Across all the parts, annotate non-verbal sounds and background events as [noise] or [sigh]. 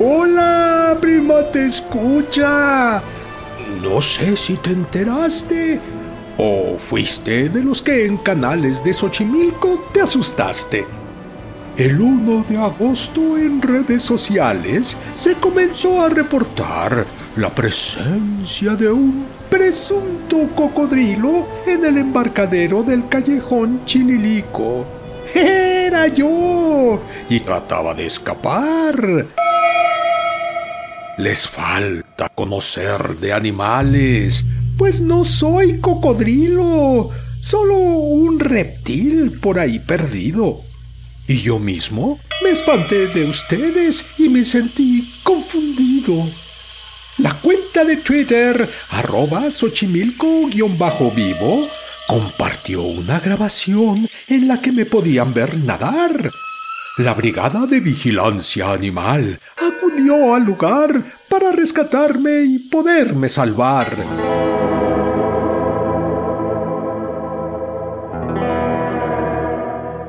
Hola, prima, te escucha. No sé si te enteraste o fuiste de los que en canales de Xochimilco te asustaste. El 1 de agosto en redes sociales se comenzó a reportar la presencia de un presunto cocodrilo en el embarcadero del callejón Chinilico. Yo y trataba de escapar. Les falta conocer de animales, pues no soy cocodrilo, solo un reptil por ahí perdido. Y yo mismo me espanté de ustedes y me sentí confundido. La cuenta de Twitter, arroba Xochimilco-vivo, compartió una grabación en la que me podían ver nadar. La brigada de vigilancia animal acudió al lugar para rescatarme y poderme salvar.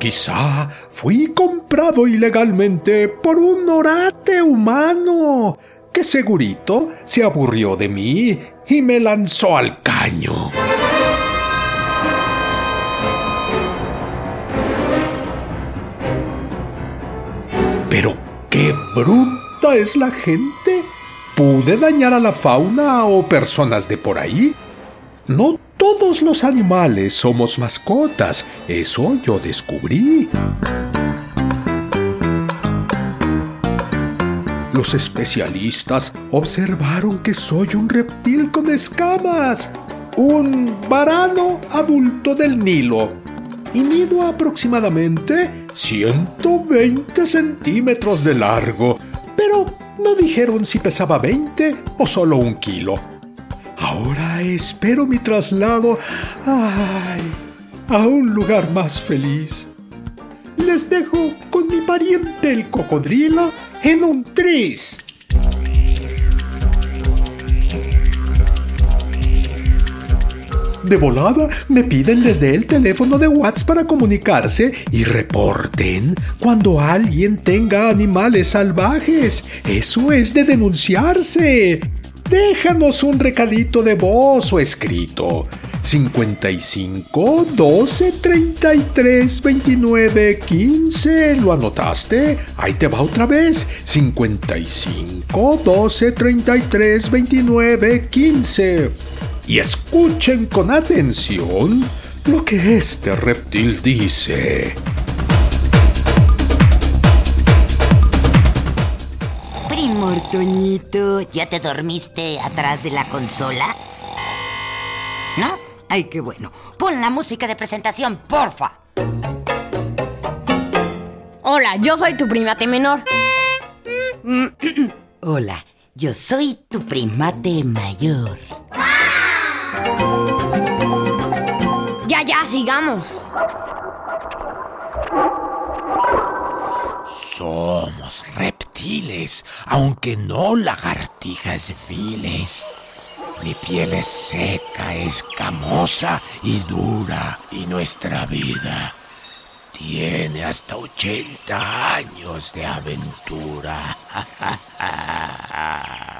Quizá fui comprado ilegalmente por un orate humano que segurito se aburrió de mí y me lanzó al caño. Bruta es la gente. ¿Pude dañar a la fauna o personas de por ahí? No todos los animales somos mascotas, eso yo descubrí. Los especialistas observaron que soy un reptil con escamas, un varano adulto del Nilo, y mido aproximadamente 120 centímetros de largo, pero no dijeron si pesaba 20 o solo un kilo. Ahora espero mi traslado ay, a un lugar más feliz. Les dejo con mi pariente el cocodrilo en un tris. De volada me piden desde el teléfono de WhatsApp para comunicarse y reporten cuando alguien tenga animales salvajes. Eso es de denunciarse. Déjanos un recadito de voz o escrito. 55 12 33 29 15. ¿Lo anotaste? Ahí te va otra vez. 55 12 33 29 15. Y escuchen con atención lo que este reptil dice. Primo Toñito, ¿ya te dormiste atrás de la consola? ¿No? Ay, qué bueno. Pon la música de presentación, porfa. Hola, yo soy tu primate menor. [clears throat] Hola, yo soy tu primate mayor. Ya, ya, sigamos. Somos reptiles, aunque no lagartijas viles. Mi piel es seca, escamosa y dura, y nuestra vida tiene hasta 80 años de aventura. [laughs]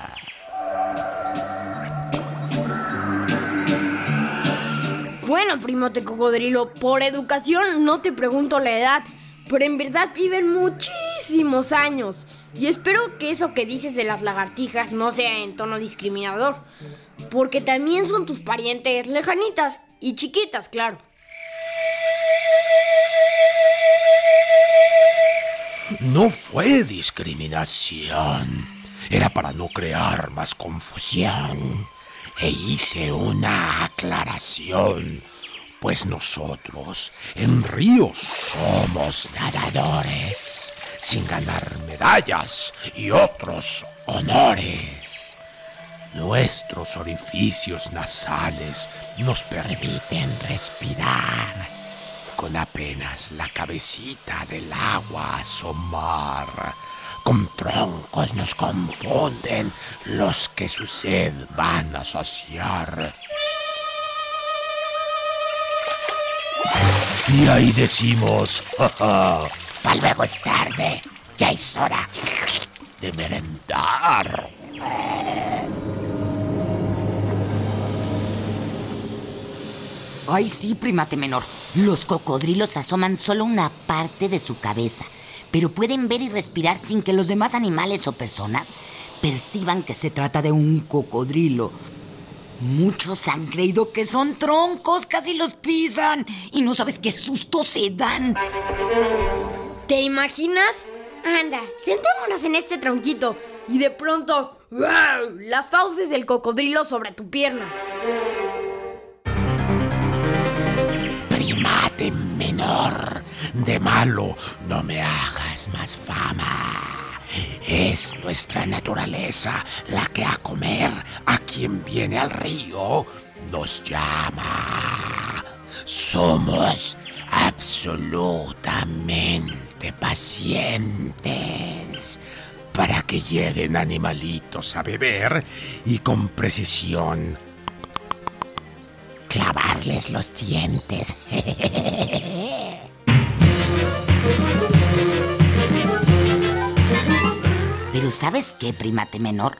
Bueno, primote cocodrilo, por educación no te pregunto la edad, pero en verdad viven muchísimos años. Y espero que eso que dices de las lagartijas no sea en tono discriminador, porque también son tus parientes lejanitas y chiquitas, claro. No fue discriminación. Era para no crear más confusión. E hice una aclaración, pues nosotros en ríos somos nadadores, sin ganar medallas y otros honores. Nuestros orificios nasales nos permiten respirar con apenas la cabecita del agua asomar. Con troncos nos confunden los que su sed van a saciar. Y ahí decimos, para luego es tarde, ya es hora de merendar. Ay, sí, primate menor. Los cocodrilos asoman solo una parte de su cabeza, pero pueden ver y respirar sin que los demás animales o personas perciban que se trata de un cocodrilo. Muchos han creído que son troncos, casi los pisan y no sabes qué susto se dan. ¿Te imaginas? Anda, sentémonos en este tronquito y de pronto, ¡wow! Las fauces del cocodrilo sobre tu pierna. Primate menor, de malo no me hagas más fama. Es nuestra naturaleza la que a comer a quien viene al río nos llama. Somos absolutamente pacientes para que lleguen animalitos a beber y con precisión clavarles los dientes. [laughs] ¿sabes qué, primate menor?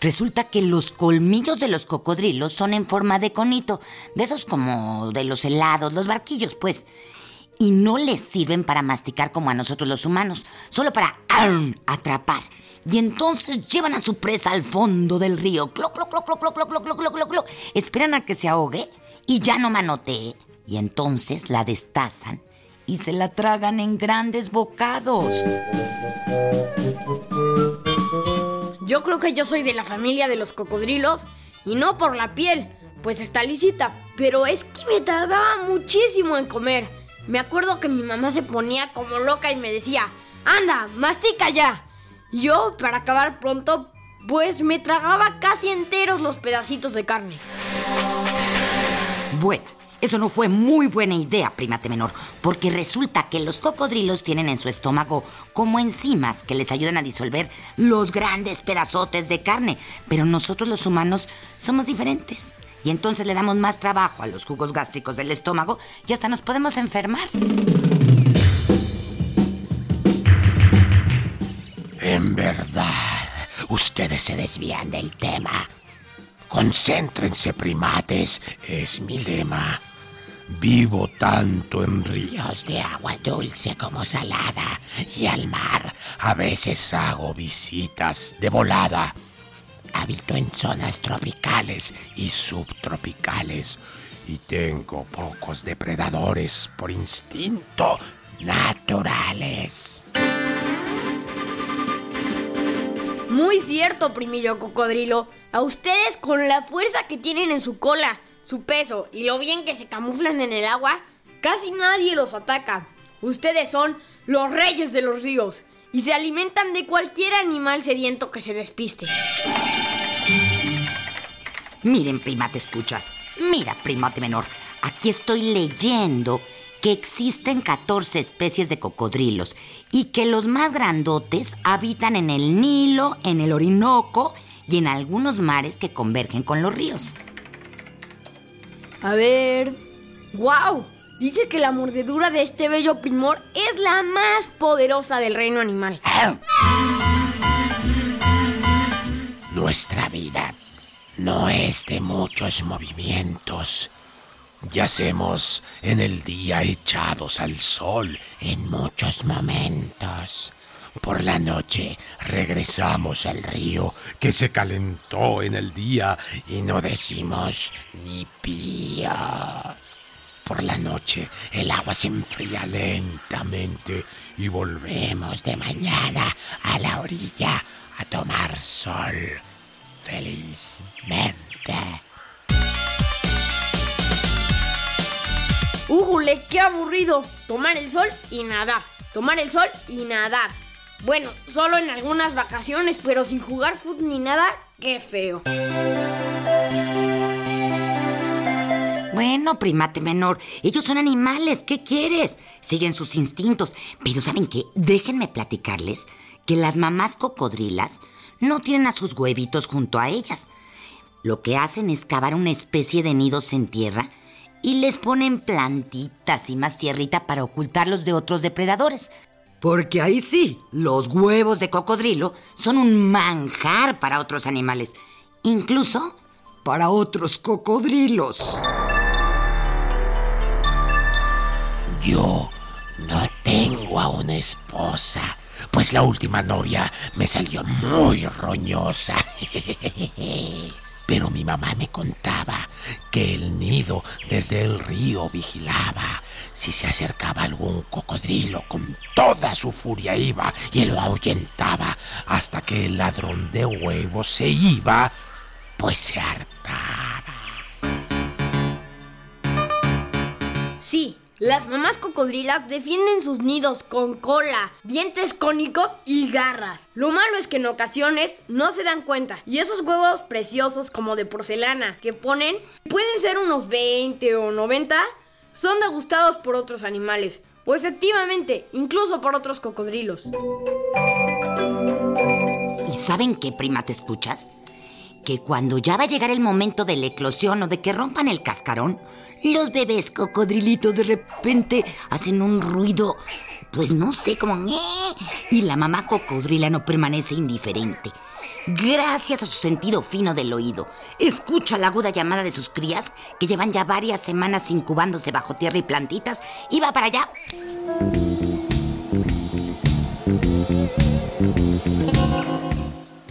Resulta que los colmillos de los cocodrilos son en forma de conito, de esos como de los helados, los barquillos, pues. Y no les sirven para masticar como a nosotros los humanos, solo para atrapar. Y entonces llevan a su presa al fondo del río. Cloc, cloc, cloc, cloc, cloc, cloc, cloc, cloc, cloc. Esperan a que se ahogue y ya no manotee. Y entonces la destazan y se la tragan en grandes bocados. Yo creo que yo soy de la familia de los cocodrilos y no por la piel, pues está lisita, pero es que me tardaba muchísimo en comer. Me acuerdo que mi mamá se ponía como loca y me decía, anda, mastica ya. Y yo, para acabar pronto, pues me tragaba casi enteros los pedacitos de carne. Bueno, eso no fue muy buena idea, primate menor, porque resulta que los cocodrilos tienen en su estómago como enzimas que les ayudan a disolver los grandes pedazotes de carne, pero nosotros los humanos somos diferentes. Y entonces le damos más trabajo a los jugos gástricos del estómago y hasta nos podemos enfermar. En verdad, ustedes se desvían del tema. Concéntrense, primates, es mi lema. Vivo tanto en ríos de agua dulce como salada y al mar a veces hago visitas de volada. Habito en zonas tropicales y subtropicales y tengo pocos depredadores por instinto naturales. Muy cierto, primillo cocodrilo. A ustedes con la fuerza que tienen en su cola, su peso y lo bien que se camuflan en el agua, casi nadie los ataca. Ustedes son los reyes de los ríos y se alimentan de cualquier animal sediento que se despiste. Miren, primate escuchas. Mira, primate menor. Aquí estoy leyendo que existen 14 especies de cocodrilos y que los más grandotes habitan en el Nilo, en el Orinoco y en algunos mares que convergen con los ríos. A ver. ¡Wow! Dice que la mordedura de este bello primor es la más poderosa del reino animal. Nuestra vida no es de muchos movimientos. Yacemos en el día echados al sol en muchos momentos. Por la noche regresamos al río que se calentó en el día y no decimos ni pío. Por la noche el agua se enfría lentamente y volvemos de mañana a la orilla a tomar sol. felizmente. ¡Újule, qué aburrido! Tomar el sol y nadar. Tomar el sol y nadar. Bueno, solo en algunas vacaciones, pero sin jugar fútbol ni nada, qué feo. Bueno, primate menor, ellos son animales, ¿qué quieres? Siguen sus instintos. Pero ¿saben qué? Déjenme platicarles que las mamás cocodrilas no tienen a sus huevitos junto a ellas. Lo que hacen es cavar una especie de nidos en tierra y les ponen plantitas y más tierrita para ocultarlos de otros depredadores. Porque ahí sí, los huevos de cocodrilo son un manjar para otros animales, incluso para otros cocodrilos. Yo no tengo a una esposa, pues la última novia me salió muy roñosa. [laughs] Pero mi mamá me contaba que el nido desde el río vigilaba. Si se acercaba algún cocodrilo, con toda su furia iba y lo ahuyentaba hasta que el ladrón de huevos se iba, pues se hartaba. Sí, las mamás cocodrilas defienden sus nidos con cola, dientes cónicos y garras. Lo malo es que en ocasiones no se dan cuenta y esos huevos preciosos como de porcelana que ponen pueden ser unos 20 o 90 son degustados por otros animales o efectivamente incluso por otros cocodrilos. ¿Y saben qué, prima, te escuchas? Que cuando ya va a llegar el momento de la eclosión o de que rompan el cascarón, los bebés cocodrilitos de repente hacen un ruido, pues no sé, como... "ñe", Y la mamá cocodrila no permanece indiferente. Gracias a su sentido fino del oído, escucha la aguda llamada de sus crías que llevan ya varias semanas incubándose bajo tierra y plantitas y va para allá.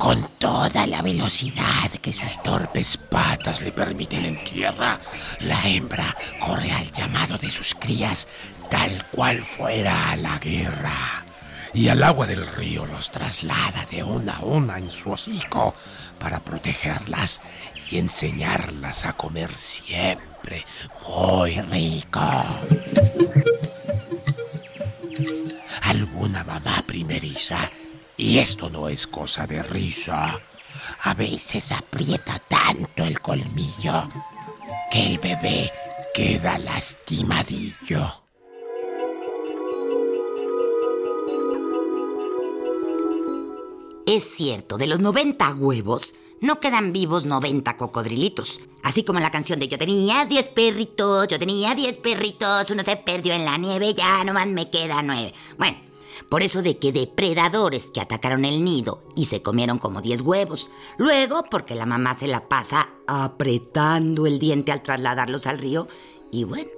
Con toda la velocidad que sus torpes patas le permiten en tierra, la hembra corre al llamado de sus crías tal cual fuera a la guerra. Y al agua del río los traslada de una a una en su hocico para protegerlas y enseñarlas a comer siempre muy rico. Alguna mamá primeriza, y esto no es cosa de risa, a veces aprieta tanto el colmillo que el bebé queda lastimadillo. Es cierto, de los 90 huevos, no quedan vivos 90 cocodrilitos. Así como la canción de Yo tenía 10 perritos, yo tenía 10 perritos, uno se perdió en la nieve, ya nomás me queda 9. Bueno, por eso de que depredadores que atacaron el nido y se comieron como 10 huevos. Luego, porque la mamá se la pasa apretando el diente al trasladarlos al río. Y bueno,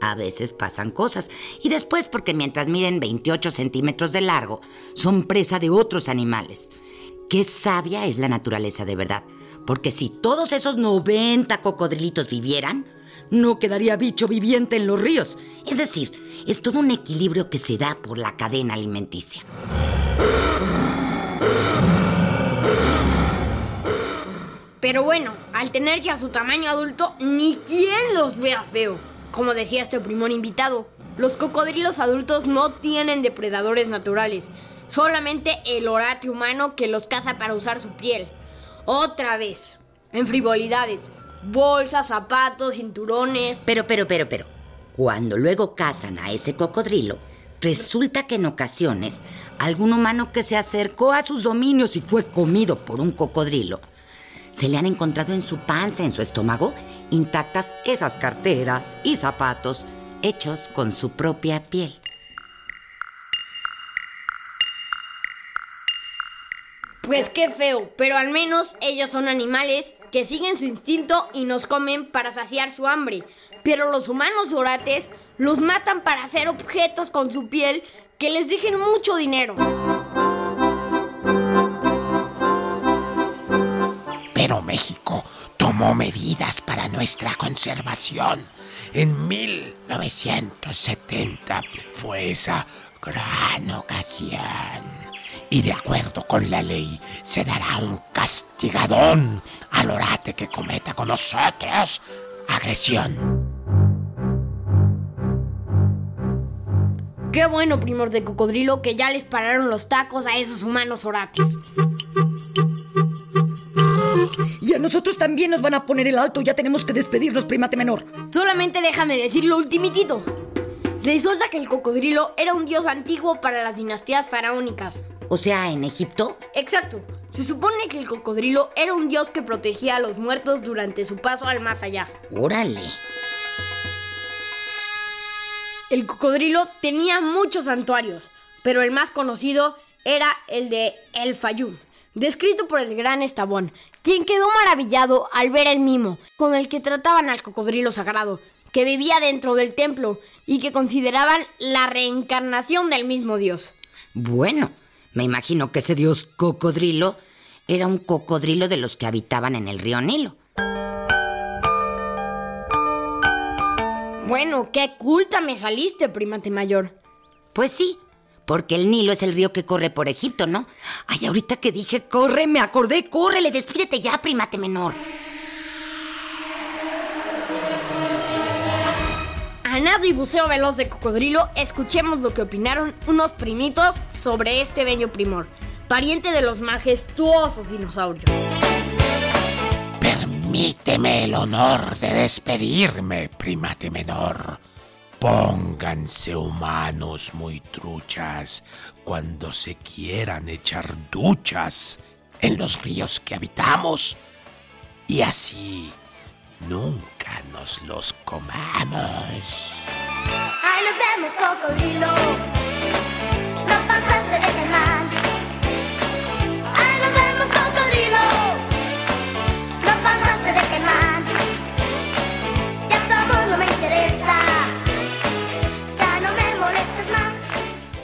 a veces pasan cosas. Y después porque mientras miden 28 centímetros de largo, son presa de otros animales. Qué sabia es la naturaleza de verdad. Porque si todos esos 90 cocodrilitos vivieran, no quedaría bicho viviente en los ríos. Es decir, es todo un equilibrio que se da por la cadena alimenticia. Pero bueno, al tener ya su tamaño adulto, ni quien los vea feo. Como decía este primón invitado, los cocodrilos adultos no tienen depredadores naturales, solamente el orate humano que los caza para usar su piel. Otra vez, en frivolidades, bolsas, zapatos, cinturones. Pero, pero, pero, pero, cuando luego cazan a ese cocodrilo, resulta que en ocasiones algún humano que se acercó a sus dominios y fue comido por un cocodrilo, se le han encontrado en su panza, en su estómago, intactas esas carteras y zapatos hechos con su propia piel. Pues qué feo, pero al menos ellos son animales que siguen su instinto y nos comen para saciar su hambre. Pero los humanos orates los matan para hacer objetos con su piel que les dejen mucho dinero. Pero México tomó medidas para nuestra conservación. En 1970 fue esa gran ocasión. Y de acuerdo con la ley se dará un castigadón al orate que cometa con nosotros agresión. Qué bueno, primor de cocodrilo, que ya les pararon los tacos a esos humanos orates. Y a nosotros también nos van a poner el alto. Ya tenemos que despedirnos, primate menor. Solamente déjame decir lo ultimitito. Resulta que el cocodrilo era un dios antiguo para las dinastías faraónicas. O sea, en Egipto. Exacto. Se supone que el cocodrilo era un dios que protegía a los muertos durante su paso al más allá. Órale. El cocodrilo tenía muchos santuarios, pero el más conocido era el de El Fayum, descrito por el gran Estabón, quien quedó maravillado al ver el mimo con el que trataban al cocodrilo sagrado, que vivía dentro del templo y que consideraban la reencarnación del mismo dios. Bueno, me imagino que ese dios cocodrilo era un cocodrilo de los que habitaban en el río Nilo. Bueno, qué culta me saliste, primate mayor. Pues sí, porque el Nilo es el río que corre por Egipto, ¿no? Ay, ahorita que dije corre, me acordé, córrele, despídete ya, primate menor. A y buceo veloz de cocodrilo, escuchemos lo que opinaron unos primitos sobre este bello primor, pariente de los majestuosos dinosaurios. Permíteme el honor de despedirme, primate menor. Pónganse humanos muy truchas cuando se quieran echar duchas en los ríos que habitamos y así nunca nos los comamos. Ahí nos vemos, cocodrilo. No pasaste de caimán. Ahí nos vemos, cocodrilo. No pasaste de caimán. Ya tu amor no me interesa. Ya no me molestes más.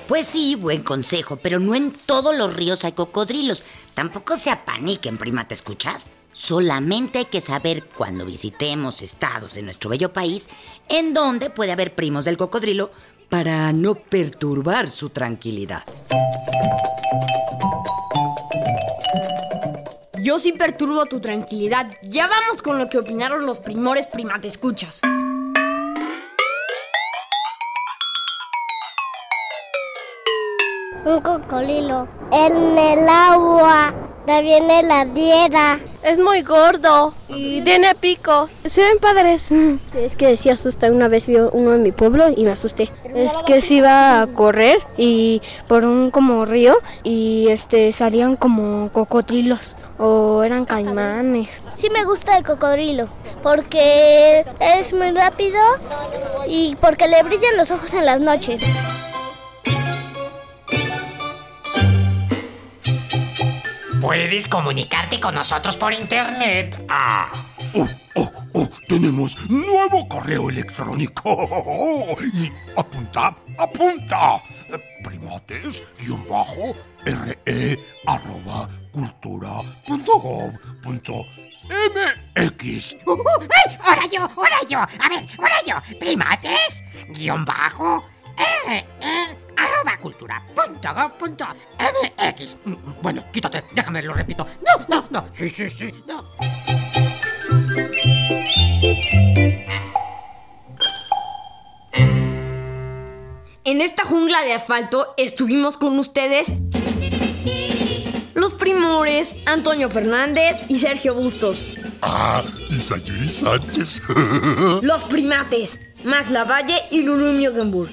Pues sí, buen consejo, pero no en todos los ríos hay cocodrilos. Tampoco se apaniquen, prima, ¿te escuchas? Solamente hay que saber cuando visitemos estados de nuestro bello país en dónde puede haber primos del cocodrilo Para no perturbar su tranquilidad. Yo sí perturbo tu tranquilidad. Ya vamos con lo que opinaron los primores primate escuchas. Un cocodrilo en el agua. También en la diera. Es muy gordo y tiene picos. Se ven padres. Es que sí asusta. Una vez vi uno en mi pueblo y me asusté. Es que se iba a correr y por un como río y este salían como cocodrilos o eran caimanes. Sí me gusta el cocodrilo porque es muy rápido y porque le brillan los ojos en las noches. Puedes comunicarte con nosotros por internet. Ah, oh, oh, oh, tenemos nuevo correo electrónico. Y apunta, apunta. Primates, guion bajo, re, arroba, cultura, punto gov, punto mx. Uh, uh, ¡Ay! ¡Ahora yo! ¡Ahora yo! A ver, ahora yo. Primates, guion bajo, r, e, arroba cultura, punto gov, punto mx. Mm, Bueno, quítate, déjame, lo repito. No, no, no. Sí, sí, sí, no. En esta jungla de asfalto estuvimos con ustedes los primores Antonio Fernández y Sergio Bustos. Ah, y Sayuri Sánchez. [laughs] Los primates Max Lavalle y Lulu Miogenburg.